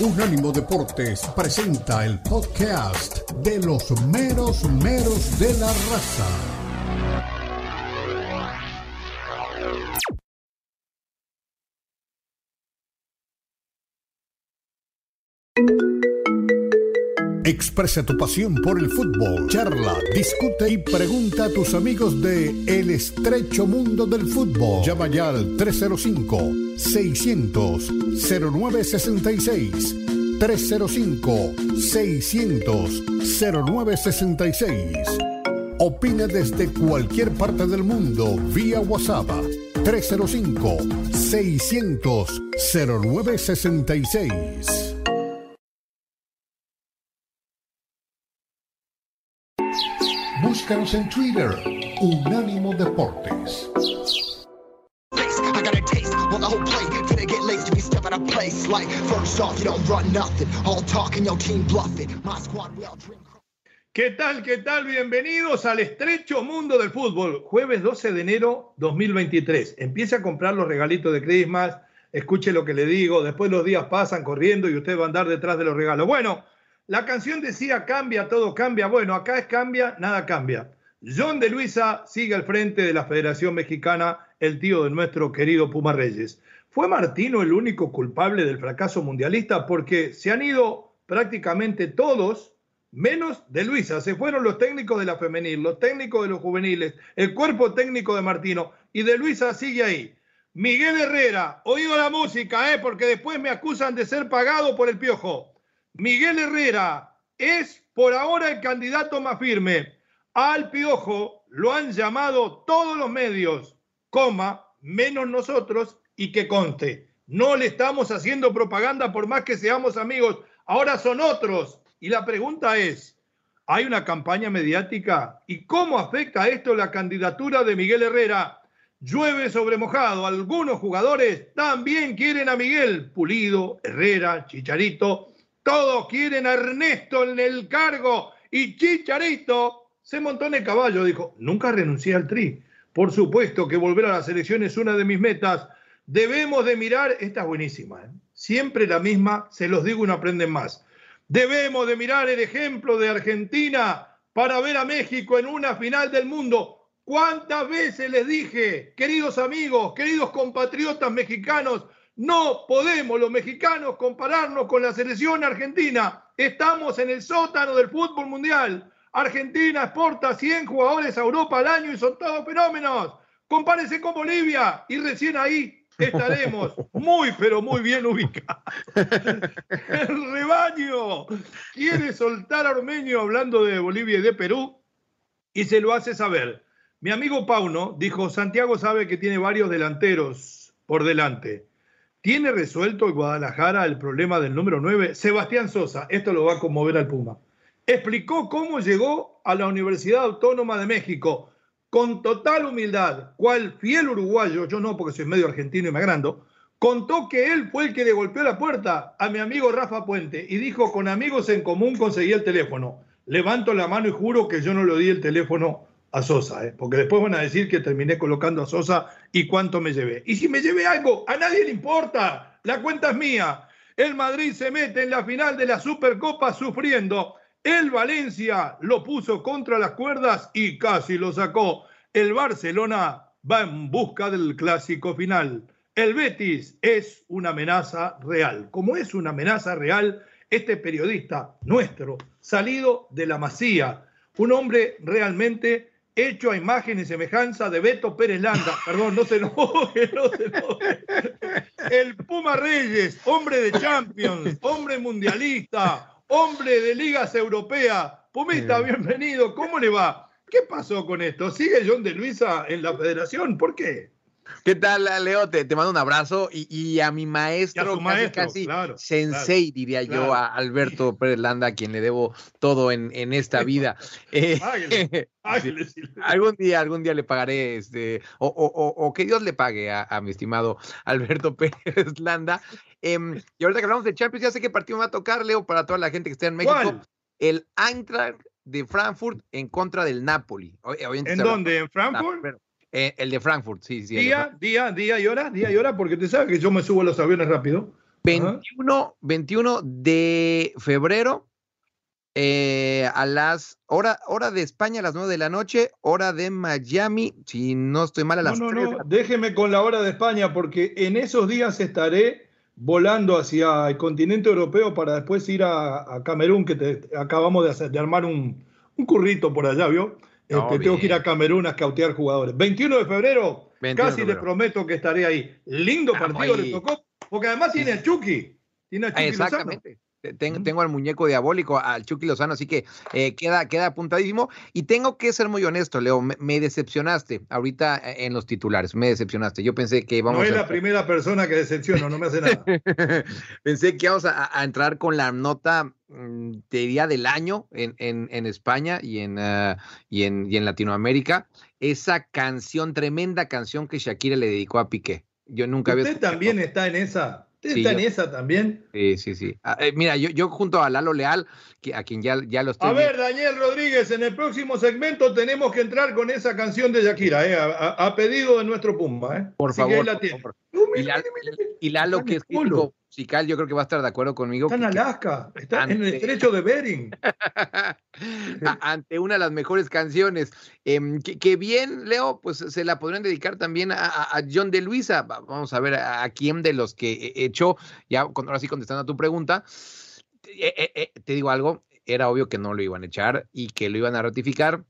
Unánimo Deportes presenta el podcast de los meros meros de la raza. Expresa tu pasión por el fútbol, charla, discute y pregunta a tus amigos de El estrecho mundo del fútbol. Llama ya al 305-600-0966. 305-600-0966. Opina desde cualquier parte del mundo vía WhatsApp 305-600-0966. Búscanos en Twitter, Unánimo Deportes. ¿Qué tal? ¿Qué tal? Bienvenidos al estrecho mundo del fútbol. Jueves 12 de enero 2023. Empiece a comprar los regalitos de Christmas. Escuche lo que le digo. Después los días pasan corriendo y usted va a andar detrás de los regalos. Bueno, la canción decía cambia, todo cambia. Bueno, acá es cambia, nada cambia. John de Luisa sigue al frente de la Federación Mexicana, el tío de nuestro querido Puma Reyes. ¿Fue Martino el único culpable del fracaso mundialista? Porque se han ido prácticamente todos, menos de Luisa. Se fueron los técnicos de la femenil, los técnicos de los juveniles, el cuerpo técnico de Martino. Y de Luisa sigue ahí. Miguel Herrera, oído la música, ¿eh? porque después me acusan de ser pagado por el piojo. Miguel Herrera es por ahora el candidato más firme. Al Piojo lo han llamado todos los medios, coma, menos nosotros, y que conste, no le estamos haciendo propaganda por más que seamos amigos, ahora son otros. Y la pregunta es, ¿hay una campaña mediática? ¿Y cómo afecta esto la candidatura de Miguel Herrera? Llueve sobre mojado, algunos jugadores también quieren a Miguel, Pulido, Herrera, Chicharito, todos quieren a Ernesto en el cargo y Chicharito se montó en el caballo. Dijo, nunca renuncié al tri. Por supuesto que volver a la selección es una de mis metas. Debemos de mirar, esta es buenísima, ¿eh? siempre la misma, se los digo y no aprenden más. Debemos de mirar el ejemplo de Argentina para ver a México en una final del mundo. ¿Cuántas veces les dije, queridos amigos, queridos compatriotas mexicanos, no podemos los mexicanos compararnos con la selección argentina. Estamos en el sótano del fútbol mundial. Argentina exporta 100 jugadores a Europa al año y son todos fenómenos. Compárese con Bolivia y recién ahí estaremos muy, pero muy bien ubicados. El rebaño quiere soltar a Armenio hablando de Bolivia y de Perú y se lo hace saber. Mi amigo Pauno dijo, Santiago sabe que tiene varios delanteros por delante. ¿Tiene resuelto el Guadalajara el problema del número 9? Sebastián Sosa, esto lo va a conmover al Puma. Explicó cómo llegó a la Universidad Autónoma de México con total humildad, cual fiel uruguayo, yo no porque soy medio argentino y me agrando, contó que él fue el que le golpeó la puerta a mi amigo Rafa Puente y dijo, con amigos en común conseguí el teléfono. Levanto la mano y juro que yo no le di el teléfono a Sosa, ¿eh? porque después van a decir que terminé colocando a Sosa y cuánto me llevé. Y si me llevé algo, a nadie le importa, la cuenta es mía. El Madrid se mete en la final de la Supercopa sufriendo. El Valencia lo puso contra las cuerdas y casi lo sacó. El Barcelona va en busca del clásico final. El Betis es una amenaza real. Como es una amenaza real, este periodista nuestro, salido de la masía, un hombre realmente hecho a imagen y semejanza de Beto Pérez Landa. Perdón, no se enoje, no se. El Puma Reyes, hombre de Champions, hombre mundialista, hombre de ligas europeas. Pumita, bienvenido. ¿Cómo le va? ¿Qué pasó con esto? ¿Sigue John de Luisa en la federación? ¿Por qué? ¿Qué tal, Leo? Te, mando un abrazo y, a mi maestro, casi, sensei, diría yo, a Alberto Pérez Landa, a quien le debo todo en, esta vida. Eh, algún día, algún día le pagaré, este, o, que Dios le pague a, mi estimado Alberto Pérez Landa. Em, y ahorita que hablamos de Champions, ya sé qué partido me va a tocar, Leo, para toda la gente que esté en México. El Eintracht de Frankfurt en contra del Napoli. ¿En dónde? ¿En Frankfurt? Eh, el de Frankfurt, sí, sí. Día, día, día y hora, día y hora, porque te sabes que yo me subo a los aviones rápido. 21, 21 de febrero eh, a las hora, hora de España a las 9 de la noche, hora de Miami, si no estoy mal a las No, no, no, déjeme con la hora de España porque en esos días estaré volando hacia el continente europeo para después ir a, Camerún, que te, acabamos de, hacer, de armar un, un currito por allá, ¿vio? Este, tengo que ir a Camerún a cautear jugadores. 21 de febrero, casi les prometo que estaré ahí. Lindo partido le tocó, porque además tiene el Chucky. Tiene a Chucky Exactamente. Tengo, al muñeco diabólico, al Chucky Lozano, así que eh, queda, queda apuntadísimo. Y tengo que ser muy honesto, Leo, me, decepcionaste ahorita eh, en los titulares, me decepcionaste. Yo pensé que íbamos No es la primera persona que decepciono, no me hace nada. pensé que íbamos a, entrar con la nota, mm, te diría, del año en, en, España y en, ah, y, en, y en Latinoamérica. Esa canción, tremenda canción que Shakira le dedicó a Piqué. Yo nunca ¿Usted también está en esa? Está en esa también? Sí, sí, sí. Ah, eh, mira, yo, yo junto a Lalo Leal, a quien ya, ya lo estoy. A ver, Daniel Rodríguez, en el próximo segmento tenemos que entrar con esa canción de Shakira, ¿eh? a, pedido de nuestro Pumba. ¿eh? Por favor. y, Lalo, que es crítico musical, yo creo que va a estar de acuerdo conmigo. Está en Alaska, está en el estrecho de Bering. ante una de las mejores canciones. Em, que, bien, Leo, pues se la podrían dedicar también a, John de Luisa. Vamos a ver a, quién de los que echó, ya ahora sí contestando a tu pregunta. Eh, eh, eh, te digo algo, era obvio que no lo iban a echar y que lo iban a ratificar.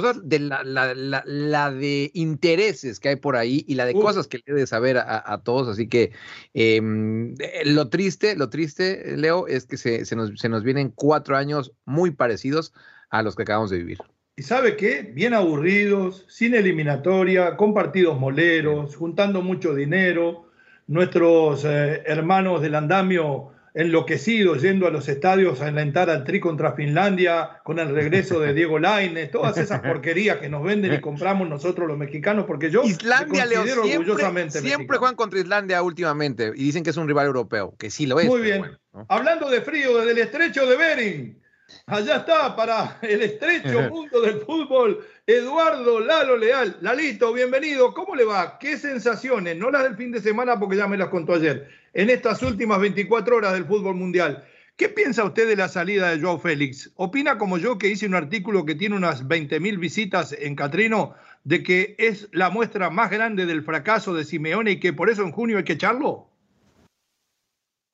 Entonces, de la, la, de intereses que hay por ahí y la de cosas que le debe saber a, todos. Así que em, lo triste, lo triste, Leo, es que se, se, nos, se nos vienen cuatro años muy parecidos a los que acabamos de vivir. ¿Y sabe qué? Bien aburridos, sin eliminatoria, con partidos moleros, juntando mucho dinero. Nuestros hermanos del andamio enloquecido yendo a los estadios a alentar al Tri contra Finlandia con el regreso de Diego Lainez, todas esas porquerías que nos venden y compramos nosotros los mexicanos, porque yo Islandia, Leo, siempre, orgullosamente siempre juegan contra Islandia últimamente y dicen que es un rival europeo, que sí lo es. Muy bien. Hablando de frío, desde el estrecho de Bering, allá está para el estrecho mundo del fútbol, Eduardo Lalo Leal. Lalito, bienvenido. ¿Cómo le va? ¿Qué sensaciones? No las del fin de semana porque ya me las contó ayer en estas últimas 24 horas del fútbol mundial. ¿Qué piensa usted de la salida de Joao Félix? ¿Opina como yo que hice un artículo que tiene unas 20.000 visitas en Catrino de que es la muestra más grande del fracaso de Simeone y que por eso en junio hay que echarlo?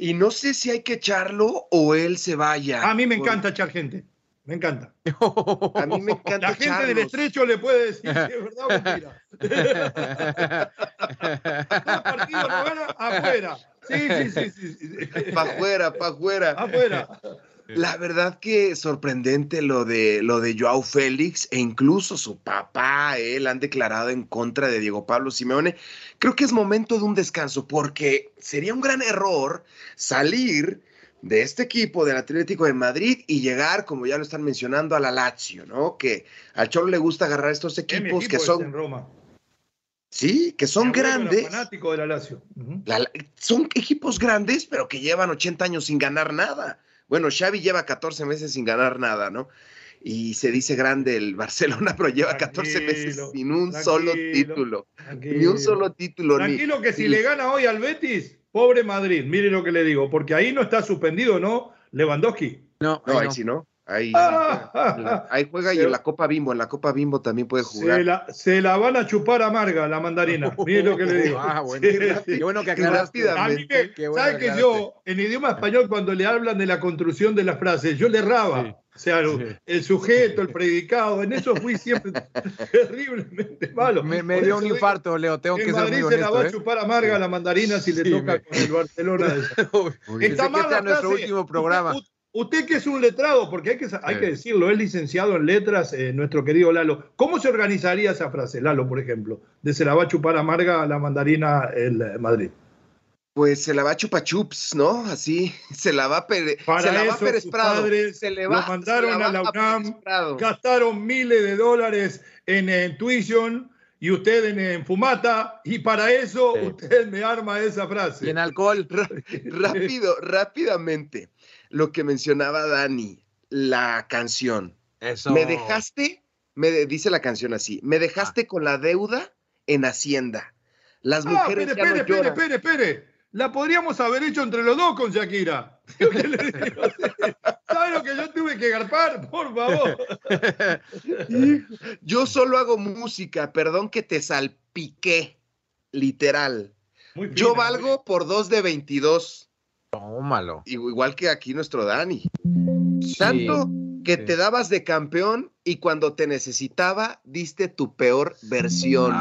Y no sé si hay que echarlo o él se vaya. A mí me encanta echar gente. Me encanta. A mí me encanta. La gente del estrecho le puede decir si es verdad o mentira. Partido no gana afuera. Sí, sí, sí, sí. Para afuera, para afuera. Afuera. La verdad que sorprendente lo de lo de Joao Félix e incluso su papá, él han declarado en contra de Diego Pablo Simeone. Creo que es momento de un descanso porque sería un gran error salir de este equipo del Atlético de Madrid y llegar, como ya lo están mencionando, a la Lazio, ¿no? Que al Cholo le gusta agarrar estos equipos que son en Roma. Sí, que son grandes. Fanático de la Lazio. son equipos grandes, pero que llevan 80 años sin ganar nada. Bueno, Xavi lleva 14 meses sin ganar nada, ¿no? Y se dice grande el Barcelona, pero lleva 14 meses sin un solo título. Ni un solo título. Tranquilo que si le gana hoy al Betis, pobre Madrid, mire lo que le digo, porque ahí no está suspendido, ¿no? Lewandowski. No, no, ahí sí no. Ahí, ahí juega y en la Copa Bimbo, en la Copa Bimbo también puede jugar. Se la, van a chupar amarga la mandarina. Mire lo que le digo. Ah, bueno. Qué bueno que aclaraste. ¿Sabes que yo, en idioma español, cuando le hablan de la construcción de las frases, yo le raba? O sea, el sujeto, el predicado, en eso fui siempre terriblemente malo. Me, dio un infarto, Leo, tengo que ser Madrid se la va a ¿eh? chupar amarga la mandarina si le toca con el Barcelona. Está mal este nuestro último programa. Usted que es un letrado, porque hay que, hay que decirlo, es licenciado en letras, eh, nuestro querido Lalo. ¿Cómo se organizaría esa frase, Lalo, por ejemplo? De se la va a chupar amarga la mandarina el eh, Madrid. Pues se la va a chupar chups, ¿no? Así, se la va a Para se la va a Pérez Prado. se le va, lo mandaron a la UNAM, gastaron miles de dólares en, en tuition y usted en, Fumata, y para eso usted me arma esa frase. Y en alcohol. Rápido, rápidamente lo que mencionaba Dani, la canción. Eso. Me dejaste, me dice la canción así, me dejaste ah. con la deuda en Hacienda. Las ah, mujeres espere, espere, espere, espere, la podríamos haber hecho entre los dos con Shakira. ¿Sabes lo que yo tuve que garpar? Por favor. Yo solo hago música, perdón que te salpiqué, literal. yo valgo por dos de 22. Tómalo. Igual que aquí nuestro Dani. Tanto que te dabas de campeón y cuando te necesitaba diste tu peor versión.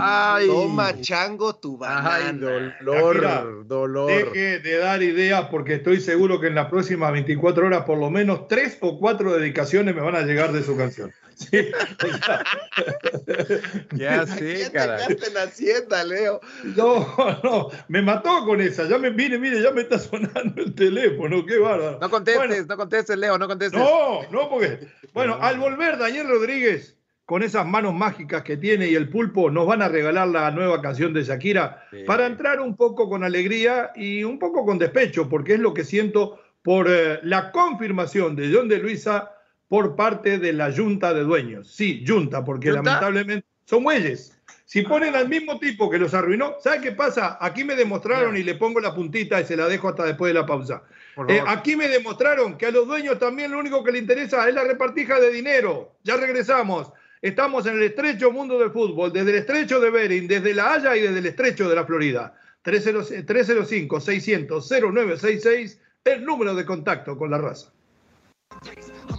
Toma chango tu banana. dolor, dolor. Deje de dar ideas porque estoy seguro que en las próximas 24 horas por lo menos tres o cuatro dedicaciones me van a llegar de su canción. ya sé, cara. en Hacienda, Leo. No, no, me mató con esa. Ya me, mire, mire, ya me está sonando el teléfono, qué bárbaro. No contestes, no contestes, Leo, no contestes. No, no, porque, bueno, al volver Daniel Rodríguez, con esas manos mágicas que tiene y el pulpo, nos van a regalar la nueva canción de Shakira para entrar un poco con alegría y un poco con despecho, porque es lo que siento por eh, la confirmación de John de Luisa por parte de la Junta de Dueños. Sí, Junta, porque lamentablemente son muelles. Si ponen al mismo tipo que los arruinó, ¿sabe qué pasa? Aquí me demostraron, y le pongo la puntita y se la dejo hasta después de la pausa. Eh, aquí me demostraron que a los dueños también lo único que les interesa es la repartija de dinero. Ya regresamos. Estamos en el estrecho mundo del fútbol, desde el estrecho de Bering, desde La Haya y desde el estrecho de la Florida. 305-600-0966, el número de contacto con la raza.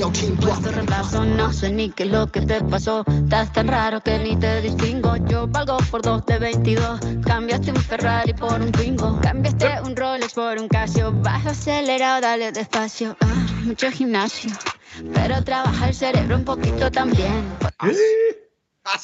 Puesto reemplazo, no sé ni qué es lo que te pasó. Estás tan raro que ni te distingo. Yo valgo por dos de 22. Cambiaste un Ferrari por un Twingo. Cambiaste un Rolex por un Casio. Bajo acelerado, dale despacio. Ah, mucho gimnasio. Pero trabaja el cerebro un poquito también.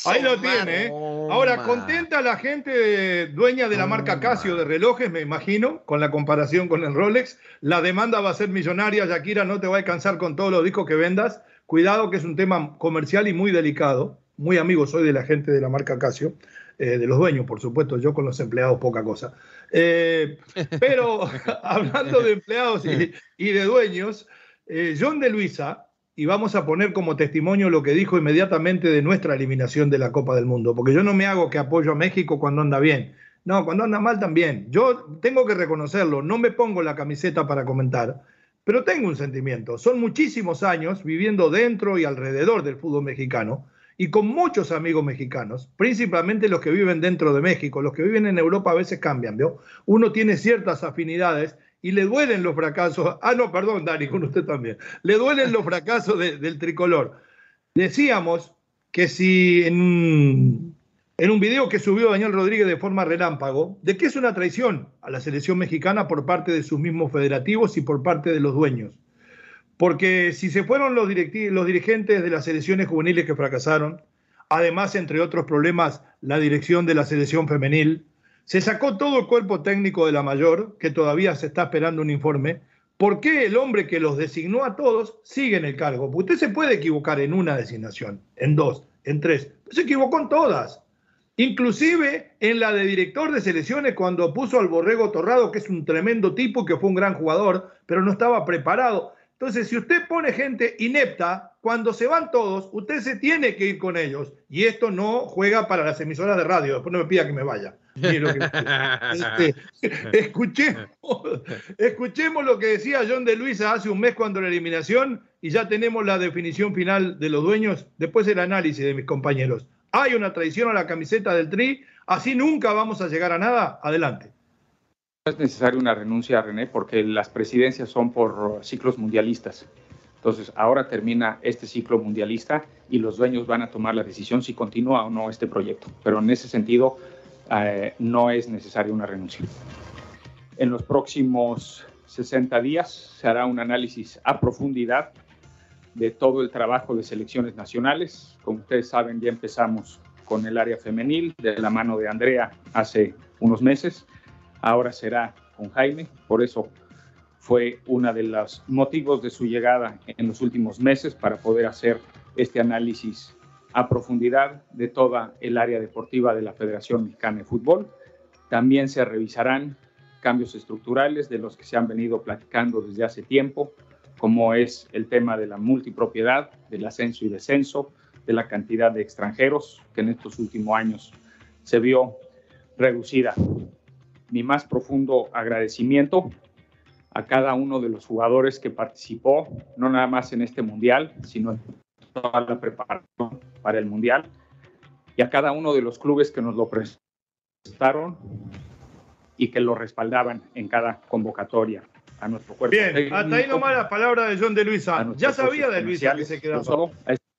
Ahí lo tiene. ¿eh? Ahora, contenta la gente dueña de la marca Casio de relojes, me imagino, con la comparación con el Rolex. La demanda va a ser millonaria, Shakira, no te va a alcanzar con todos los discos que vendas. Cuidado que es un tema comercial y muy delicado. Muy amigo soy de la gente de la marca Casio, eh, de los dueños, por supuesto, yo con los empleados poca cosa. Eh, pero hablando de empleados y, de dueños, John de Luisa, y vamos a poner como testimonio lo que dijo inmediatamente de nuestra eliminación de la Copa del Mundo, porque yo no me hago que apoyo a México cuando anda bien. No, cuando anda mal también. Yo tengo que reconocerlo, no me pongo la camiseta para comentar, pero tengo un sentimiento. Son muchísimos años viviendo dentro y alrededor del fútbol mexicano y con muchos amigos mexicanos, principalmente los que viven dentro de México. Los que viven en Europa a veces cambian, ¿vio? Uno tiene ciertas afinidades y le duelen los fracasos. Ah, no, perdón, Dani, con usted también. Le duelen los fracasos del tricolor. Decíamos que si en un, video que subió Daniel Rodríguez de forma relámpago, de que es una traición a la selección mexicana por parte de sus mismos federativos y por parte de los dueños. Porque si se fueron los, los dirigentes de las selecciones juveniles que fracasaron, además, entre otros problemas, la dirección de la selección femenil, se sacó todo el cuerpo técnico de la mayor, que todavía se está esperando un informe. ¿Por qué el hombre que los designó a todos sigue en el cargo? usted se puede equivocar en una designación, en dos, en tres. Se equivocó en todas. Inclusive en la de director de selecciones cuando puso al Borrego Torrado, que es un tremendo tipo que fue un gran jugador, pero no estaba preparado. Entonces, si usted pone gente inepta, cuando se van todos, usted se tiene que ir con ellos. Y esto no juega para las emisoras de radio. Después no me pida que me vaya. Este, escuchemos, escuchemos lo que decía John de Luisa hace un mes cuando la eliminación y ya tenemos la definición final de los dueños, después el análisis de mis compañeros. Hay una traición a la camiseta del Tri, así nunca vamos a llegar a nada. Adelante. No es necesaria una renuncia, René, porque las presidencias son por ciclos mundialistas. Entonces, ahora termina este ciclo mundialista y los dueños van a tomar la decisión si continúa o no este proyecto. Pero en ese sentido, eh, no es necesaria una renuncia. En los próximos 60 días se hará un análisis a profundidad de todo el trabajo de selecciones nacionales. Como ustedes saben, ya empezamos con el área femenil de la mano de Andrea hace unos meses. Ahora será con Jaime. Por eso fue uno de los motivos de su llegada en los últimos meses para poder hacer este análisis a profundidad de toda el área deportiva de la Federación Mexicana de Fútbol. También se revisarán cambios estructurales de los que se han venido platicando desde hace tiempo, como es el tema de la multipropiedad, del ascenso y descenso, de la cantidad de extranjeros que en estos últimos años se vio reducida. Mi más profundo agradecimiento a cada uno de los jugadores que participó, no nada más en este mundial, sino en toda la preparación para el Mundial y a cada uno de los clubes que nos lo prestaron y que lo respaldaban en cada convocatoria a nuestro cuerpo. Bien, hasta ahí nomás la palabra de John de Luisa. Ya sabía de Luisa que se quedaba.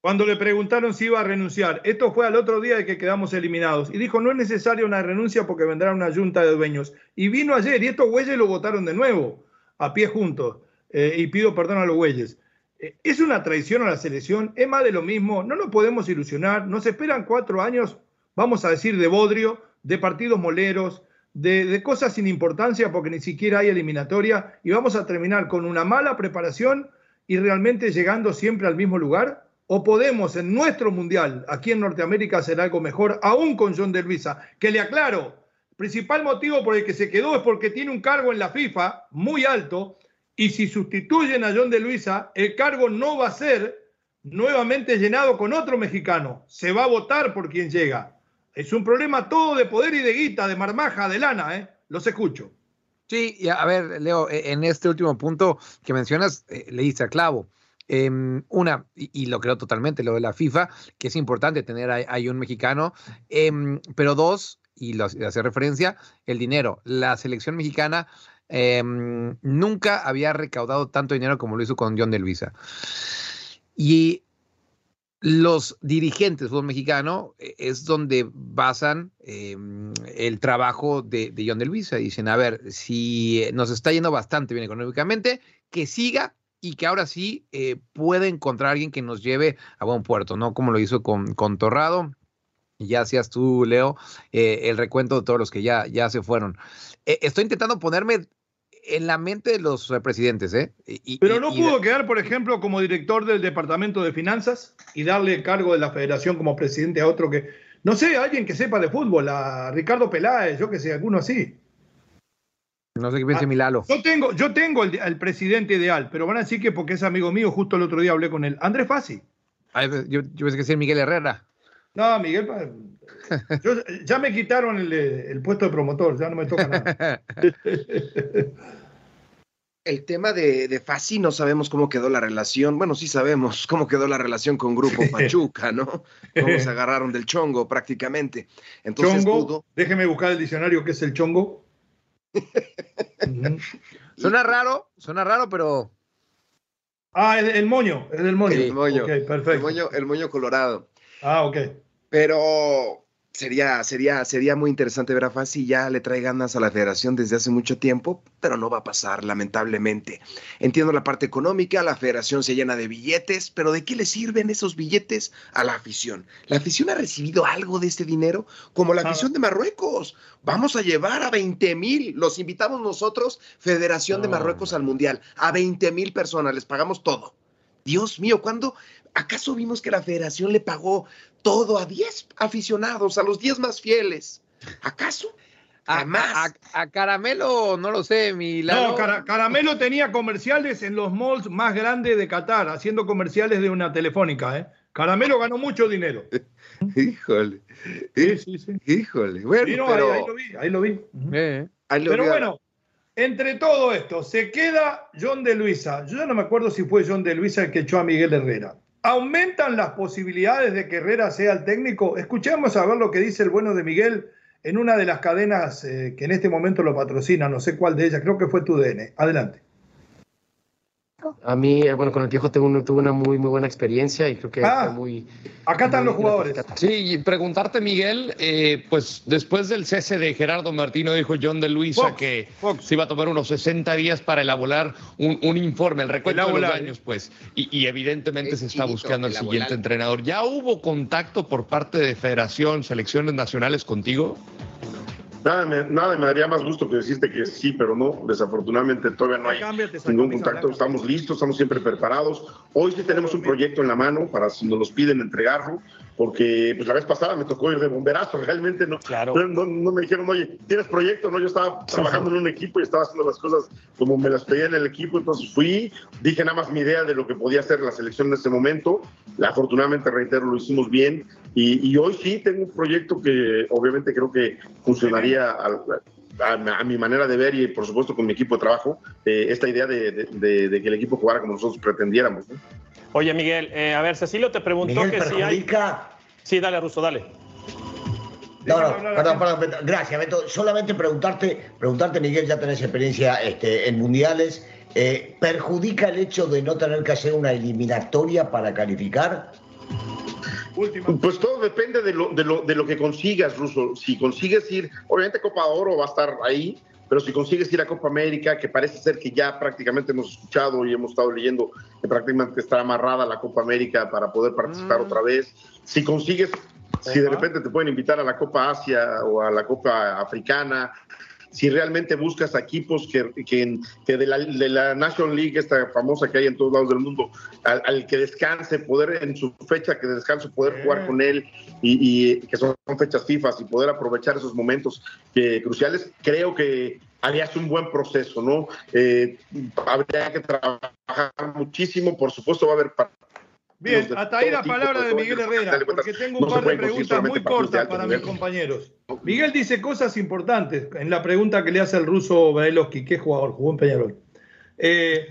Cuando le preguntaron si iba a renunciar, esto fue al otro día de que quedamos eliminados, y dijo, no es necesaria una renuncia porque vendrá una junta de dueños. Y vino ayer, y estos güeyes lo votaron de nuevo, a pie juntos, eh, y pido perdón a los güeyes. Eh, es una traición a la selección, es más de lo mismo, no nos podemos ilusionar, nos esperan cuatro años, vamos a decir, de bodrio, de partidos moleros, de, cosas sin importancia porque ni siquiera hay eliminatoria y vamos a terminar con una mala preparación y realmente llegando siempre al mismo lugar? ¿O podemos en nuestro mundial, aquí en Norteamérica, hacer algo mejor, aún con John de Luisa? Que le aclaro, principal motivo por el que se quedó es porque tiene un cargo en la FIFA muy alto y si sustituyen a John de Luisa, el cargo no va a ser nuevamente llenado con otro mexicano. Se va a votar por quien llega. Es un problema todo de poder y de guita, de marmaja, de lana, ¿eh? Los escucho. Sí, a ver, Leo, e, en este último punto que mencionas, eh, le dice a clavo. Em, una, y, lo creo totalmente, lo de la FIFA, que es importante tener ahí, un mexicano, em, pero dos, y lo hace referencia, el dinero. La selección mexicana Em, nunca había recaudado tanto dinero como lo hizo con John de Luisa. Y los dirigentes del fútbol mexicano eh, es donde basan em, el trabajo de, John de Luisa. Dicen, a ver, si nos está yendo bastante bien económicamente, que siga y que ahora sí eh, puede encontrar a alguien que nos lleve a buen puerto, ¿no? Como lo hizo con, con Torrado. Ya hacías tú, Leo, eh, el recuento de todos los que ya, ya se fueron. estoy intentando ponerme en la mente de los presidentes, ¿eh? Pero no pudo quedar, por ejemplo, como director del Departamento de Finanzas y darle el cargo de la federación como presidente a otro que, no sé, alguien que sepa de fútbol, a Ricardo Peláez, yo que sé, alguno así. No sé qué piense ah, Milalo. Yo tengo, yo tengo el, presidente ideal, pero van a decir que porque es amigo mío, justo el otro día hablé con él. Andrés Fassi. Ah, yo, yo pensé que sea Miguel Herrera. No, Miguel, ya me quitaron el, puesto de promotor, ya no me toca nada. El tema de, de Fassi no sabemos cómo quedó la relación. Bueno, sí sabemos cómo quedó la relación con Grupo Pachuca, ¿no? Cómo se agarraron del chongo prácticamente. Entonces, chongo, déjeme buscar el diccionario qué es el chongo. Suena raro, suena raro, pero. Ah, el, moño, es el moño. El moño. perfecto. El moño, el moño colorado. Ah, ok. Pero sería, sería, sería muy interesante ver a Fassi. Ya le trae ganas a la federación desde hace mucho tiempo, pero no va a pasar, lamentablemente. Entiendo la parte económica, la federación se llena de billetes, pero ¿de qué le sirven esos billetes a la afición? ¿La afición ha recibido algo de este dinero? Como la afición de Marruecos. Vamos a llevar a 20 mil, los invitamos nosotros, Federación de Marruecos al Mundial, a 20 mil personas, les pagamos todo. Dios mío, ¿cuándo? ¿Acaso vimos que la federación le pagó todo a 10 aficionados, a los 10 más fieles? ¿Acaso? A, a, Caramelo, no lo sé, mi No, Caramelo tenía comerciales en los malls más grandes de Qatar, haciendo comerciales de una telefónica, ¿eh? Caramelo ganó mucho dinero. Híjole. Sí, sí, sí. Híjole. Bueno, pero... ahí, lo vi, ahí lo vi. Eh. pero bueno, entre todo esto, se queda John de Luisa. Yo ya no me acuerdo si fue John de Luisa el que echó a Miguel Herrera. ¿Aumentan las posibilidades de que Herrera sea el técnico? Escuchemos a ver lo que dice el bueno de Miguel en una de las cadenas eh, que en este momento lo patrocina, no sé cuál de ellas, creo que fue tu DN. Adelante. A mí, eh, bueno, con el viejo tengo, tuve una muy, muy buena experiencia y creo que ah, fue muy... Acá están los jugadores. Sí, y preguntarte, Miguel, eh, pues después del cese de Gerardo Martino, dijo John de Luisa que se iba a tomar unos 60 días para elaborar un, informe, el recuento de los años, pues. Y, evidentemente se está buscando el siguiente entrenador. ¿Ya hubo contacto por parte de Federación, selecciones nacionales contigo? Nada me, nada me daría más gusto que decirte que sí, pero no, desafortunadamente todavía no hay ningún contacto. Estamos listos, estamos siempre preparados. Hoy sí tenemos un proyecto en la mano para si nos los piden entregarlo. Porque pues la vez pasada me tocó ir de bomberazo, realmente no, claro. no, no, me dijeron, oye, ¿tienes proyecto? No, yo estaba trabajando en un equipo y estaba haciendo las cosas como me las pedía en el equipo, entonces fui, dije nada más mi idea de lo que podía hacer la selección en ese momento, afortunadamente, reitero, lo hicimos bien y, y hoy sí tengo un proyecto que obviamente creo que funcionaría a, mi manera de ver y por supuesto con mi equipo de trabajo, eh, esta idea de, de, que el equipo jugara como nosotros pretendiéramos. Oye, Miguel, eh, a ver, Cecilio te preguntó que si hay. Sí, dale, Russo, dale. No, no, perdón, perdón, gracias, Beto. Solamente preguntarte, preguntarte, Miguel, ya tenés experiencia este, en mundiales. Eh, ¿Perjudica el hecho de no tener que hacer una eliminatoria para calificar? Pues todo depende de lo, de, lo, de lo que consigas, Russo. Si consigues ir, obviamente Copa Oro va a estar ahí, pero si consigues ir a Copa América, que parece ser que ya prácticamente hemos escuchado y hemos estado leyendo que prácticamente está amarrada la Copa América para poder participar mm. otra vez, si consigues, si de repente te pueden invitar a la Copa Asia o a la Copa Africana, si realmente buscas equipos que, que, de, la, de, la, National League, esta famosa que hay en todos lados del mundo, al, que descanse, poder en su fecha que descanse, poder jugar con él y, que son fechas FIFA y poder aprovechar esos momentos cruciales, creo que harías un buen proceso, ¿no? Eh, habría que trabajar muchísimo, por supuesto va a haber Bien, hasta ahí la palabra de Miguel Herrera, porque tengo un par de preguntas muy cortas para mis compañeros. Miguel dice cosas importantes en la pregunta que le hace el ruso Brailovsky, ¿qué jugador? Jugó en Peñarol. Eh,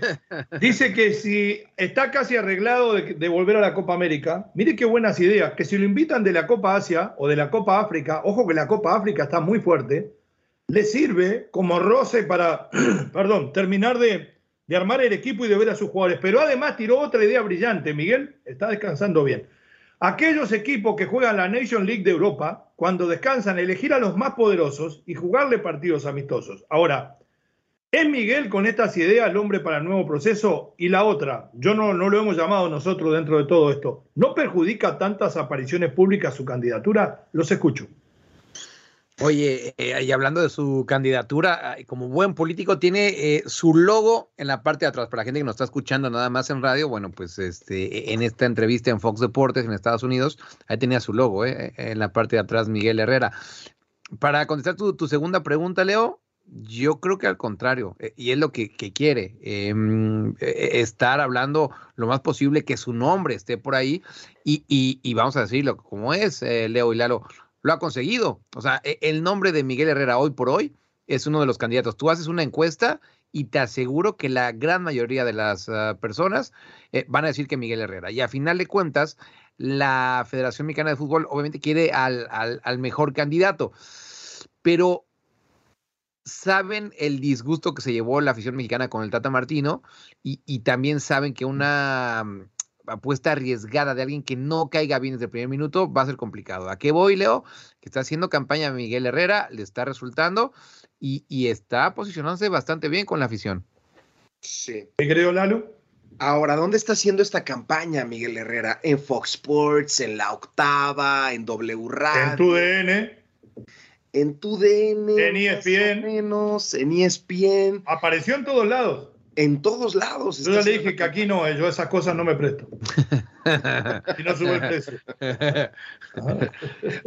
dice que si está casi arreglado de, volver a la Copa América, mire qué buenas ideas, que si lo invitan de la Copa Asia o de la Copa África, ojo que la Copa África está muy fuerte, le sirve como roce para, perdón, terminar de de armar el equipo y de ver a sus jugadores. Pero además tiró otra idea brillante, Miguel, está descansando bien. Aquellos equipos que juegan la Nation League de Europa, cuando descansan, elegir a los más poderosos y jugarle partidos amistosos. Ahora, ¿es Miguel con estas ideas el hombre para el nuevo proceso? Y la otra, yo no, no lo hemos llamado nosotros dentro de todo esto, ¿no perjudica tantas apariciones públicas su candidatura? Los escucho. Oye, eh, y hablando de su candidatura, como buen político, tiene eh, su logo en la parte de atrás. Para la gente que nos está escuchando nada más en radio, bueno, pues este, en esta entrevista en Fox Deportes en Estados Unidos, ahí tenía su logo, eh, en la parte de atrás, Miguel Herrera. Para contestar tu, segunda pregunta, Leo, yo creo que al contrario, y es lo que, quiere, em, estar hablando lo más posible que su nombre esté por ahí, y, y vamos a decirlo como es, Leo y Lalo lo ha conseguido. O sea, e, el nombre de Miguel Herrera hoy por hoy es uno de los candidatos. Tú haces una encuesta y te aseguro que la gran mayoría de las ah, personas eh, van a decir que Miguel Herrera. Y a final de cuentas, la Federación Mexicana de Fútbol obviamente quiere al, al, mejor candidato. Pero saben el disgusto que se llevó la afición mexicana con el Tata Martino y, y también saben que una apuesta arriesgada de alguien que no caiga bien desde el primer minuto va a ser complicado. ¿A qué voy, Leo? Que está haciendo campaña Miguel Herrera, le está resultando y, está posicionándose bastante bien con la afición. Sí. ¿Qué creo, Lalo? Ahora, ¿dónde está haciendo esta campaña Miguel Herrera? En Fox Sports, en La Octava, en W Radio. En tu DN. En tu DN. En ESPN. Menos, en ESPN. Apareció en todos lados en todos lados. Yo ya le dije que aquí no, eh, yo esas cosas no me presto. y no sube el precio.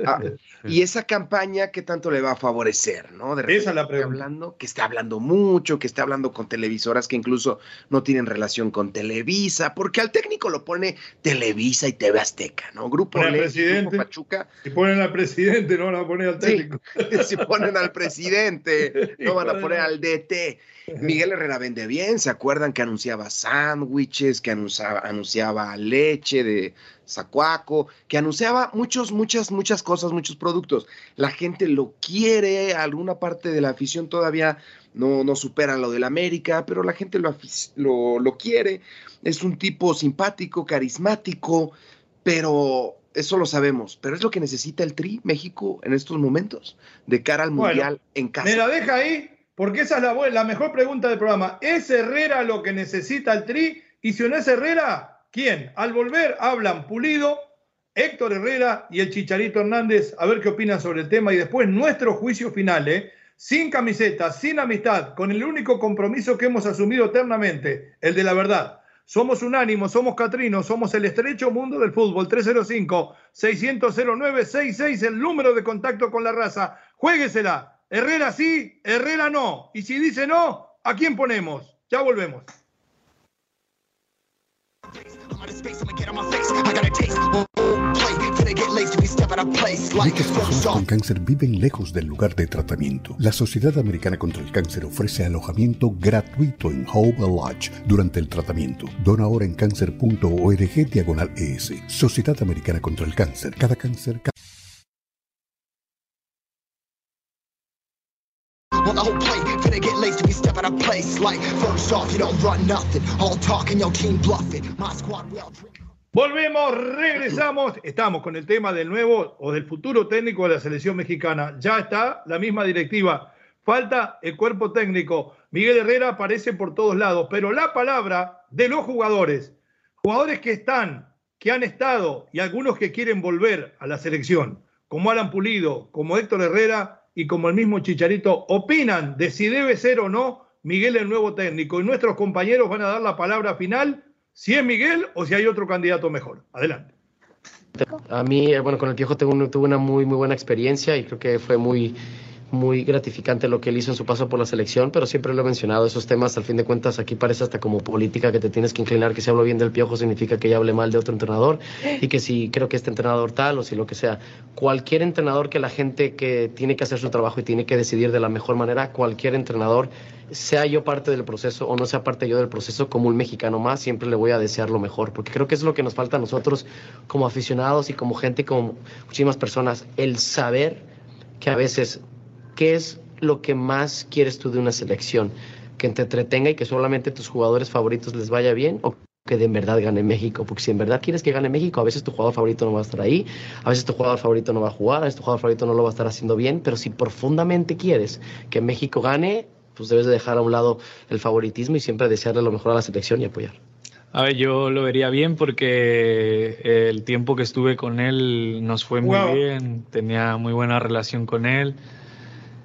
Ah, y esa campaña, ¿qué tanto le va a favorecer? ¿no? De esa es la pregunta. Hablando, que está hablando mucho, que está hablando con televisoras que incluso no tienen relación con Televisa, porque al técnico lo pone Televisa y TV Azteca, ¿no? Grupo, Le, Grupo Pachuca. Si ponen al presidente, no van a poner al técnico. si ponen al presidente, no van a poner al DT. Miguel Herrera vende bien, ¿se acuerdan que anunciaba sándwiches, que anunciaba, anunciaba leche de sacuaco, que anunciaba muchos, muchas, muchas cosas, muchos productos? La gente lo quiere, alguna parte de la afición todavía no, no supera lo del América, pero la gente lo, lo, lo quiere. Es un tipo simpático, carismático, pero eso lo sabemos, pero es lo que necesita el Tri México en estos momentos, de cara al Mundial en casa. Me la deja ahí, porque esa es la, mejor pregunta del programa. ¿Es Herrera lo que necesita el Tri? Y si no es Herrera, ¿quién? Al volver hablan Pulido, Héctor Herrera y el Chicharito Hernández, a ver qué opinan sobre el tema y después nuestro juicio final, ¿eh? sin camiseta, sin amistad, con el único compromiso que hemos asumido eternamente, el de la verdad. Somos unánimo, somos Catrino, somos el estrecho mundo del fútbol. 305-600-0966, el número de contacto con la raza. Juéguesela. Herrera sí, Herrera no. Y si dice no, ¿a quién ponemos? Ya volvemos. Personas con cáncer viven lejos del lugar de tratamiento. La Sociedad Americana contra el Cáncer ofrece alojamiento gratuito en Hope Lodge durante el tratamiento. Dona ahora en cáncer.org diagonal ES. Sociedad Americana contra el Cáncer. Cada cáncer. Cada... Volvemos, regresamos. Estamos con el tema del nuevo o del futuro técnico de la selección mexicana. Ya está la misma directiva. Falta el cuerpo técnico. Miguel Herrera aparece por todos lados, pero la palabra de los jugadores, jugadores que están, que han estado y algunos que quieren volver a la selección, como Alan Pulido, como Héctor Herrera y como el mismo Chicharito, opinan de si debe ser o no Miguel el nuevo técnico. Y nuestros compañeros van a dar la palabra final si es Miguel o si hay otro candidato mejor. Adelante. A mí, eh, bueno, con el Piojo tuve una muy, muy buena experiencia y creo que fue muy, muy gratificante lo que él hizo en su paso por la selección, pero siempre lo he mencionado, esos temas al fin de cuentas aquí parece hasta como política que te tienes que inclinar, que si hablo bien del piojo significa que ya hable mal de otro entrenador y que si creo que este entrenador tal o si lo que sea, cualquier entrenador que la gente que tiene que hacer su trabajo y tiene que decidir de la mejor manera, cualquier entrenador, sea yo parte del proceso o no sea parte yo del proceso, como un mexicano más, siempre le voy a desear lo mejor, porque creo que es lo que nos falta a nosotros como aficionados y como gente, como muchísimas personas, el saber que a veces ¿qué es lo que más quieres tú de una selección? ¿Que te entretenga y que solamente tus jugadores favoritos les vaya bien? ¿O que de en verdad gane México? Porque si en verdad quieres que gane México, a veces tu jugador favorito no va a estar ahí, a veces tu jugador favorito no va a jugar, a veces tu jugador favorito no lo va a estar haciendo bien, pero si profundamente quieres que México gane, pues debes de dejar a un lado el favoritismo y siempre desearle lo mejor a la selección y apoyar. A ver, yo lo vería bien porque el tiempo que estuve con él nos fue muy bien, tenía muy buena relación con él.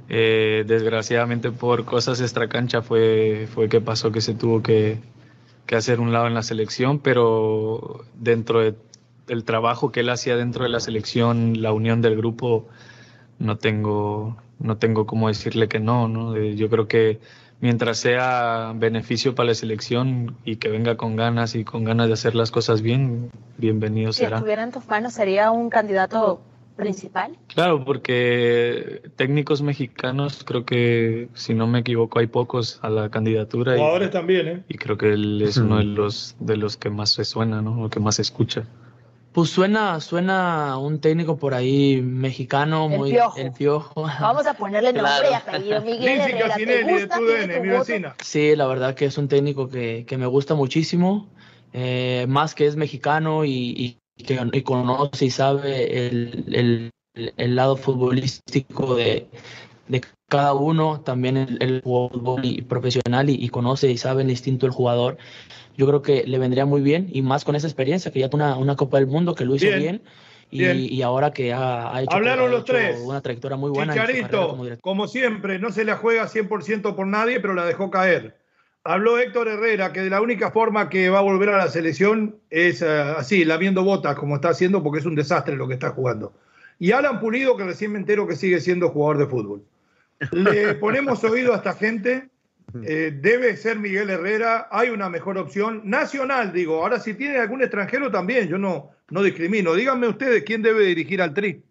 Eh, desgraciadamente por cosas extracancha fue, fue que pasó que se tuvo que, que, hacer un lado en la selección, pero dentro del trabajo que él hacía dentro de la selección, la unión del grupo, no tengo, no tengo cómo decirle que no, ¿no? Eh, yo creo que mientras sea beneficio para la selección y que venga con ganas y con ganas de hacer las cosas bien, bienvenido será. Si estuviera en tus manos, sería un candidato principal? Claro, porque técnicos mexicanos, creo que, si no me equivoco, hay pocos a la candidatura. Jugadores también, ¿eh? Y creo que él es uno de los, de los que más se suena, ¿no? O que más se escucha. Pues suena, suena un técnico por ahí mexicano, el muy piojo. el piojo. Vamos a ponerle nombre y apellido. Miguel Herrera, ¿te gusta? vecina. Sí, la verdad que es un técnico que, que me gusta muchísimo, eh, más que es mexicano y, y que y conoce y sabe el, el, el lado futbolístico de, de, cada uno, también el, el fútbol profesional y, y, conoce y sabe el instinto del jugador. Yo creo que le vendría muy bien y más con esa experiencia que ya tuvo una, una Copa del Mundo que lo hizo bien. bien y, y, ahora que ha, ha hecho, Hablaron ha hecho tres. una trayectoria muy buena. Chicharito, como, como siempre, no se la juega 100% por nadie, pero la dejó caer. Habló Héctor Herrera que de la única forma que va a volver a la selección es uh, así, lamiendo botas, como está haciendo, porque es un desastre lo que está jugando. Y Alan Pulido, que recién me entero que sigue siendo jugador de fútbol. Le ponemos oído a esta gente. Eh, debe ser Miguel Herrera. Hay una mejor opción. Nacional, digo. Ahora, si tiene algún extranjero también, yo no, no discrimino. Díganme ustedes quién debe dirigir al Tri.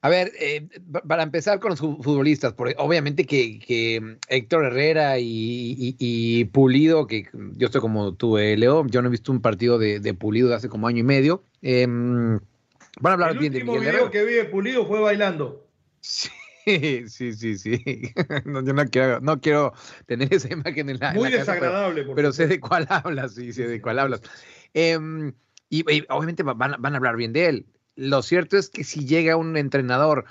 A ver, eh, para empezar con los futbolistas, porque obviamente que, que Héctor Herrera y, y, y, Pulido, que yo estoy como tú, eh, Leo, yo no he visto un partido de, de Pulido de hace como año y medio. Eh, van a hablar El bien de último Miguel video Herrera. que vi de Pulido fue bailando. Sí, sí, sí, sí. No, yo no quiero, no quiero tener esa imagen en la. en Muy la desagradable. Pero, pero sé de cuál hablas, sí, sé de cuál hablas. Em, y, y obviamente van, van a hablar bien de él lo cierto es que si llega un entrenador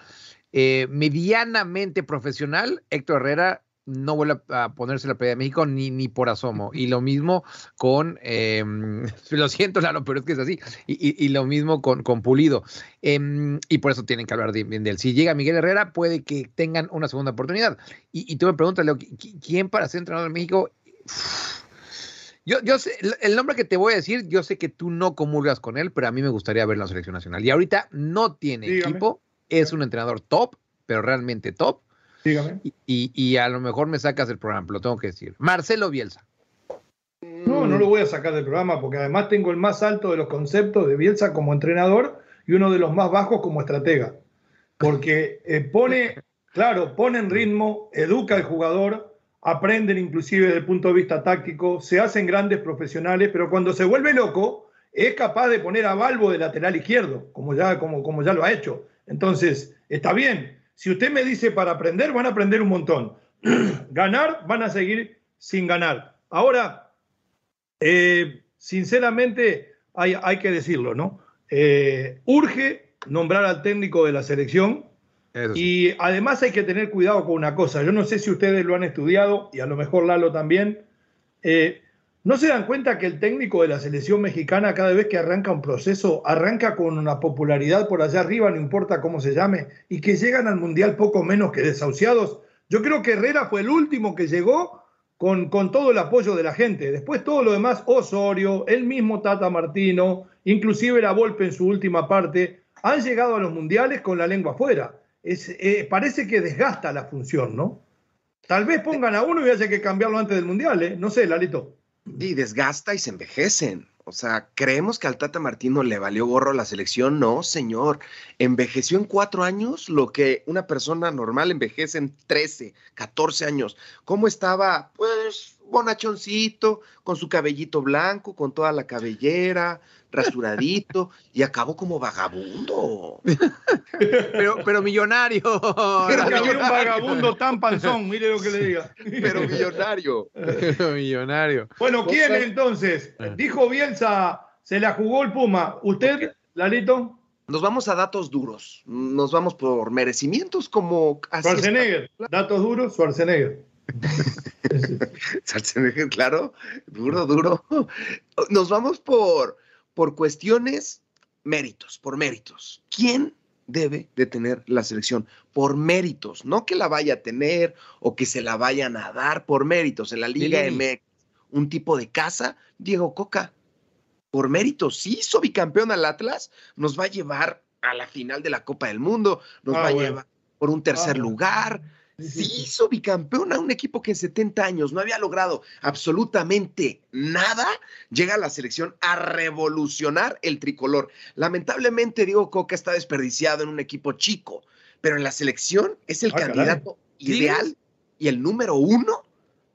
eh, medianamente profesional, Héctor Herrera no vuelve a ponerse la pelea de México ni, ni por asomo. Y lo mismo con, eh, lo siento, Lalo, pero es que es así. Y, y, lo mismo con, con Pulido. Eh, y por eso tienen que hablar bien de él. Si llega Miguel Herrera, puede que tengan una segunda oportunidad. Y, y tú me preguntas, Leo, ¿quién para ser entrenador en México? Yo, yo sé, el nombre que te voy a decir, yo sé que tú no comulgas con él, pero a mí me gustaría verlo en la selección nacional. Y ahorita no tiene equipo, es un entrenador top, pero realmente top. Dígame. Y, y, a lo mejor me sacas del programa, lo tengo que decir. Marcelo Bielsa. No, no lo voy a sacar del programa porque además tengo el más alto de los conceptos de Bielsa como entrenador y uno de los más bajos como estratega. Porque eh, pone, claro, pone en ritmo, educa al jugador, aprenden inclusive desde el punto de vista táctico, se hacen grandes profesionales, pero cuando se vuelve loco es capaz de poner a Balbo de lateral izquierdo, como ya, como, como ya lo ha hecho. Entonces, está bien. Si usted me dice para aprender, van a aprender un montón. ganar, van a seguir sin ganar. Ahora, eh, sinceramente, hay, hay, que decirlo, ¿no? Eh, urge nombrar al técnico de la selección y además hay que tener cuidado con una cosa. Yo no sé si ustedes lo han estudiado y a lo mejor Lalo también. Eh, ¿No se dan cuenta que el técnico de la selección mexicana cada vez que arranca un proceso arranca con una popularidad por allá arriba, no importa cómo se llame, y que llegan al Mundial poco menos que desahuciados? Yo creo que Herrera fue el último que llegó con, todo el apoyo de la gente. Después todo lo demás, Osorio, el mismo Tata Martino, inclusive la Volpe en su última parte, han llegado a los mundiales con la lengua afuera. Es, eh, parece que desgasta la función, ¿no? Tal vez pongan a uno y haya que cambiarlo antes del mundial, ¿eh? No sé, Lalito. Y desgasta y se envejecen. O sea, ¿creemos que al Tata Martino le valió gorro la selección? No, señor. Envejeció en cuatro años lo que una persona normal envejece en 13, 14 años. ¿Cómo estaba? Pues bonachoncito, con su cabellito blanco, con toda la cabellera, rasuradito, y acabó como vagabundo. pero, pero millonario. Pero había un vagabundo tan panzón, mire lo que le diga. Pero millonario. Pero millonario. Bueno, ¿quién entonces? Ah. Dijo Bielsa, se la jugó el Puma. ¿Usted, Lalito? Nos vamos a datos duros. Nos vamos por merecimientos como... Schwarzenegger. Datos duros, Schwarzenegger. Schwarzenegger, claro. Duro, duro. Nos vamos por por cuestiones méritos, por méritos. ¿Quién debe de tener la selección? Por méritos, no que la vaya a tener o que se la vayan a dar, por méritos. En la Liga MX, un tipo de casa, Diego Coca. Por méritos, sí hizo bicampeón al Atlas, nos va a llevar a la final de la Copa del Mundo, nos ah, va a llevar por un tercer ah, lugar, Sí, hizo bicampeón a un equipo que en 70 años no había logrado absolutamente nada. Llega a la selección a revolucionar el tricolor. Lamentablemente, Diego Coca está desperdiciado en un equipo chico, pero en la selección es el ah, candidato ideal y el número uno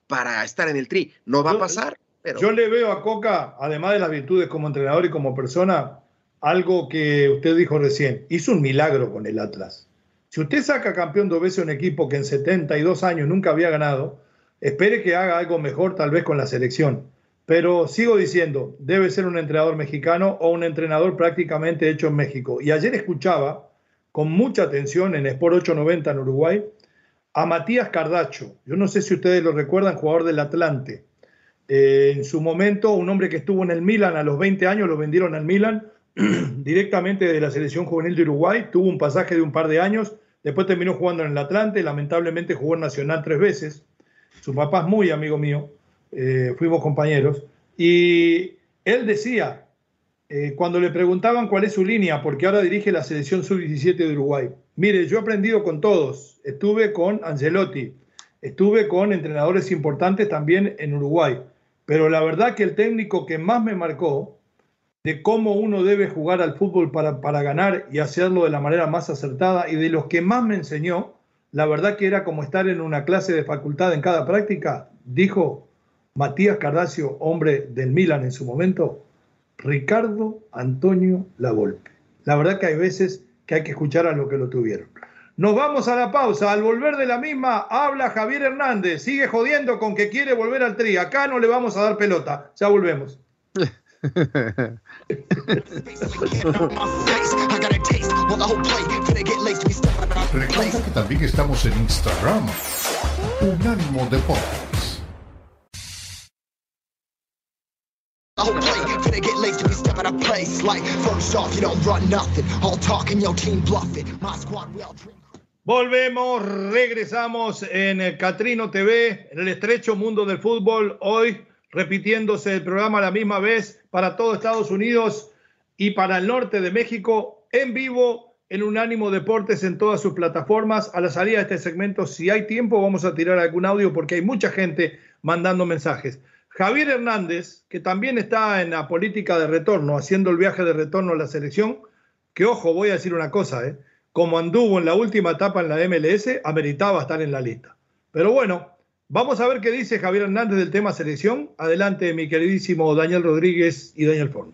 para estar en el tri. No va a pasar. Pero... Yo le veo a Coca, además de las virtudes como entrenador y como persona, algo que usted dijo recién. Hizo un milagro con el Atlas si usted saca campeón dos veces un equipo que en 72 años nunca había ganado, espere que haga algo mejor tal vez con la selección. Pero sigo diciendo, debe ser un entrenador mexicano o un entrenador prácticamente hecho en México. Y ayer escuchaba con mucha atención en Sport 890 en Uruguay a Matías Cardacho. Yo no sé si ustedes lo recuerdan, jugador del Atlante. Eh, en su momento, un hombre que estuvo en el Milan a los 20 años, lo vendieron al Milan directamente de la selección juvenil de Uruguay, tuvo un pasaje de un par de años, después terminó jugando en el Atlante, lamentablemente jugó en Nacional tres veces, su papá es muy amigo mío, eh, fuimos compañeros, y él decía, eh, cuando le preguntaban cuál es su línea, porque ahora dirige la selección sub-17 de Uruguay, mire, yo he aprendido con todos, estuve con Angelotti, estuve con entrenadores importantes también en Uruguay, pero la verdad que el técnico que más me marcó de cómo uno debe jugar al fútbol para, para, ganar y hacerlo de la manera más acertada y de los que más me enseñó, la verdad que era como estar en una clase de facultad en cada práctica, dijo Matías Cardacio, hombre del Milan en su momento, Ricardo Antonio Lavolpe. La verdad que hay veces que hay que escuchar a los que lo tuvieron. Nos vamos a la pausa. Al volver de la misma, habla Javier Hernández. Sigue jodiendo con que quiere volver al tri. Acá no le vamos a dar pelota. Ya volvemos. Recuerda que también estamos en Instagram. Unánimo Deportes. Volvemos, regresamos en Catrino TV, en el estrecho mundo del fútbol. Hoy repitiéndose el programa la misma vez para todo Estados Unidos y para el norte de México en vivo en Unánimo Deportes en todas sus plataformas. A la salida de este segmento, si hay tiempo, vamos a tirar algún audio porque hay mucha gente mandando mensajes. Javier Hernández, que también está en la política de retorno, haciendo el viaje de retorno a la selección, que ojo, voy a decir una cosa, ¿eh? como anduvo en la última etapa en la MLS, ameritaba estar en la lista. Pero bueno, vamos a ver qué dice Javier Hernández del tema selección. Adelante, mi queridísimo Daniel Rodríguez y Daniel Forn.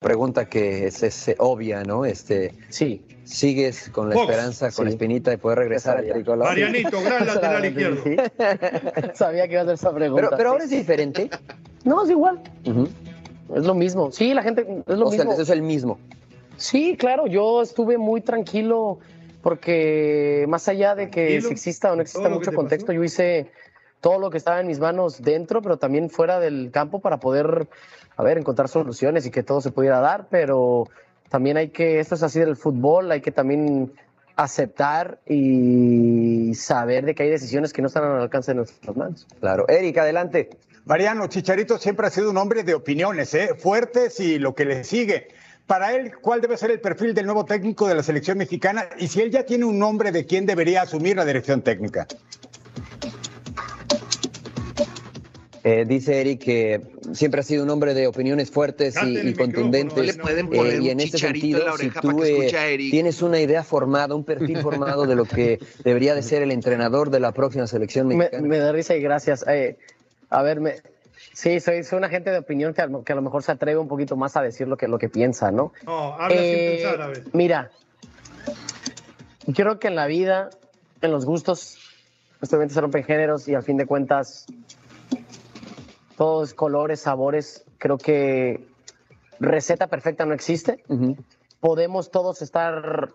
Pregunta que es, obvia, ¿no? Este, sí. ¿Sigues con la esperanza, con la espinita de poder regresar al tricolor? Marianito, gran lateral izquierdo. Sabía que iba a hacer esa pregunta. Pero, ahora es diferente. No, es igual. Es lo mismo. Sí, la gente es lo mismo. Sea, es el mismo. Sí, claro, yo estuve muy tranquilo porque más allá de que si exista o no exista mucho contexto, yo hice todo lo que estaba en mis manos dentro, pero también fuera del campo para poder, a ver, encontrar soluciones y que todo se pudiera dar, pero también hay que, esto es así del fútbol, hay que también aceptar y saber de que hay decisiones que no están al alcance de nuestras manos. Claro. Erika, adelante. Mariano, Chicharito siempre ha sido un hombre de opiniones, ¿eh? fuertes y lo que le sigue. Para él, ¿cuál debe ser el perfil del nuevo técnico de la selección mexicana? Y si él ya tiene un nombre de quién debería asumir la dirección técnica. Eh, dice Eric que siempre ha sido un hombre de opiniones fuertes y, contundentes. Eh, y en ese sentido, si tú eh, tienes una idea formada, un perfil formado de lo que debería de ser el entrenador de la próxima selección mexicana. Me, da risa y gracias. a ver, me, Sí, soy, soy una gente de opinión que a, que a, lo mejor se atreve un poquito más a decir lo que, lo que piensa, ¿no? No, habla sin eh, pensar a ver. Mira, yo creo que en la vida, en los gustos, obviamente se rompen géneros y al fin de cuentas, todos colores, sabores, creo que receta perfecta no existe. Podemos todos estar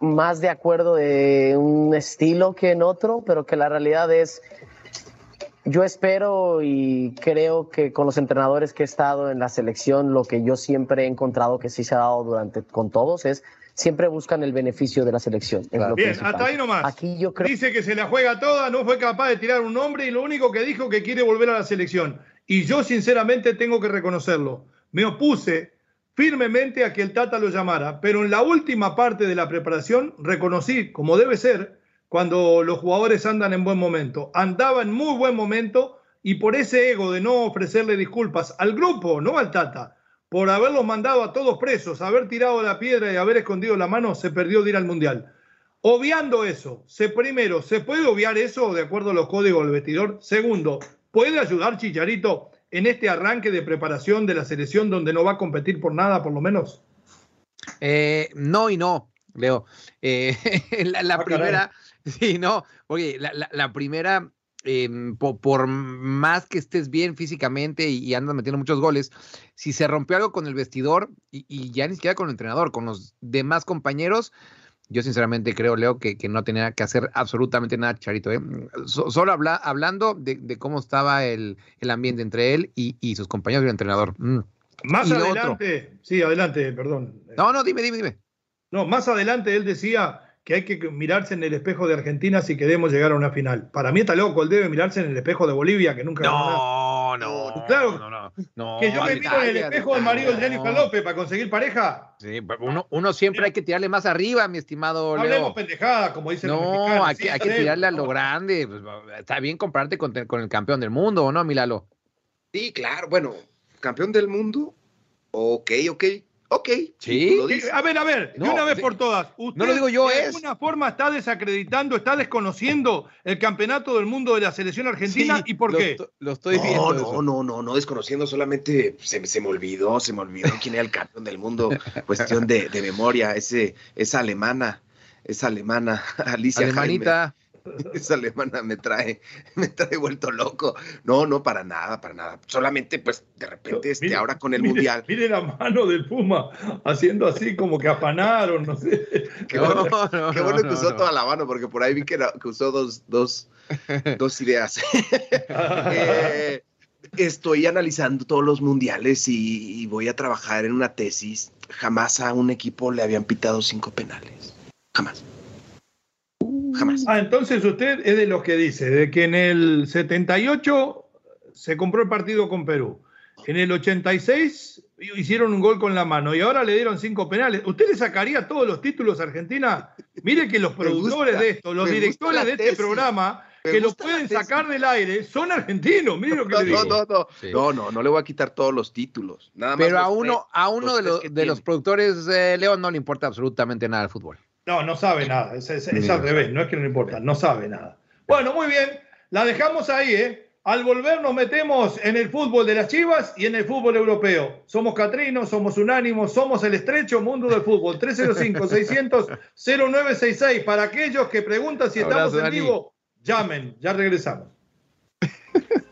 más de acuerdo de un estilo que en otro, pero que la realidad es yo espero y creo que con los entrenadores que he estado en la selección, lo que yo siempre he encontrado que sí se ha dado durante con todos es siempre buscan el beneficio de la selección. Bien, hasta ahí nomás. Aquí yo creo... Dice que se la juega toda, no fue capaz de tirar un nombre y lo único que dijo que quiere volver a la selección. Y yo sinceramente tengo que reconocerlo. Me opuse firmemente a que el Tata lo llamara, pero en la última parte de la preparación reconocí, como debe ser, cuando los jugadores andan en buen momento. Andaba en muy buen momento y por ese ego de no ofrecerle disculpas al grupo, no al Tata, por haberlos mandado a todos presos, haber tirado la piedra y haber escondido la mano, se perdió de ir al Mundial. Obviando eso, se, primero, ¿se puede obviar eso de acuerdo a los códigos del vestidor? Segundo, ¿puede ayudar Chicharito en este arranque de preparación de la selección donde no va a competir por nada, por lo menos? Eh, no y no, Leo. Eh, la, ah, primera, Sí, no, oye, la, primera, em, por, más que estés bien físicamente y, andas metiendo muchos goles, si se rompió algo con el vestidor y, ya ni siquiera con el entrenador, con los demás compañeros, yo sinceramente creo, Leo, que, que no tenía que hacer absolutamente nada, Charito. ¿eh? solo habla, hablando de, cómo estaba el, ambiente entre él y, sus compañeros y el entrenador. Mm. Más adelante, sí, adelante, perdón. No, no, dime, dime, dime. No, más adelante él decía que hay que mirarse en el espejo de Argentina si queremos llegar a una final. Para mí está loco, él debe mirarse en el espejo de Bolivia, que nunca No, no, no. Claro, no, no, que yo me miro en el espejo del marido de Jennifer López para conseguir pareja. Sí, uno, uno siempre hay que tirarle más arriba, mi estimado Leo. Hablemos pendejada, como dicen no, los No, hay, que, hay que tirarle a lo grande. Pues, está bien compararte con, con el campeón del mundo, ¿o no, Milalo? Sí, claro, bueno, campeón del mundo, ok, ok Ok. Sí. A ver, a ver, de una vez por todas. Usted no lo digo yo, de alguna forma está desacreditando, está desconociendo el campeonato del mundo de la selección argentina. ¿Y por qué? Lo estoy viendo. No, no, no, no, desconociendo, solamente se, se, me olvidó, se me olvidó quién era el campeón del mundo. Cuestión de, de memoria, ese, esa alemana, esa alemana, Alicia Alemanita. Esa alemana me trae, me trae vuelto loco. No, no, para nada, para nada. Solamente, pues, de repente, este, ahora con el Mundial. Mire la mano del Puma haciendo así como que apanaron, no sé. Qué bueno, que usó toda la mano, porque por ahí vi que, usó dos, dos, dos ideas. Eh, estoy analizando todos los mundiales y voy a trabajar en una tesis. Jamás a un equipo le habían pitado cinco penales. Jamás. Ah, entonces usted es de los que dice, de que en el 78 se compró el partido con Perú. En el 86 hicieron un gol con la mano y ahora le dieron cinco penales. ¿Usted le sacaría todos los títulos a Argentina? Mire que los productores de esto, los directores de este programa, que los pueden sacar del aire, son argentinos. Mire lo que no, le digo. No, no, no. No, no, le voy a quitar todos los títulos. Nada más Pero a uno, a uno de, los, de los productores, eh, León, no le importa absolutamente nada el fútbol. No, no sabe nada. Es, al revés. No es que no le importa, no sabe nada. Bueno, muy bien. La dejamos ahí, ¿eh? Al volver nos metemos en el fútbol de las Chivas y en el fútbol europeo. Somos Catrinos, somos Unánimos, somos el estrecho mundo del fútbol. 305-600-0966. Para aquellos que preguntan si estamos en vivo, llamen. Ya regresamos.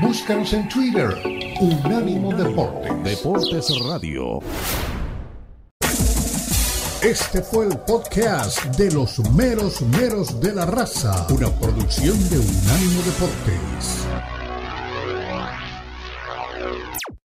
Búscanos en Twitter, Unánimo Deportes. Deportes Radio. Este fue el podcast de los meros meros de la raza, una producción de Unánimo Deportes.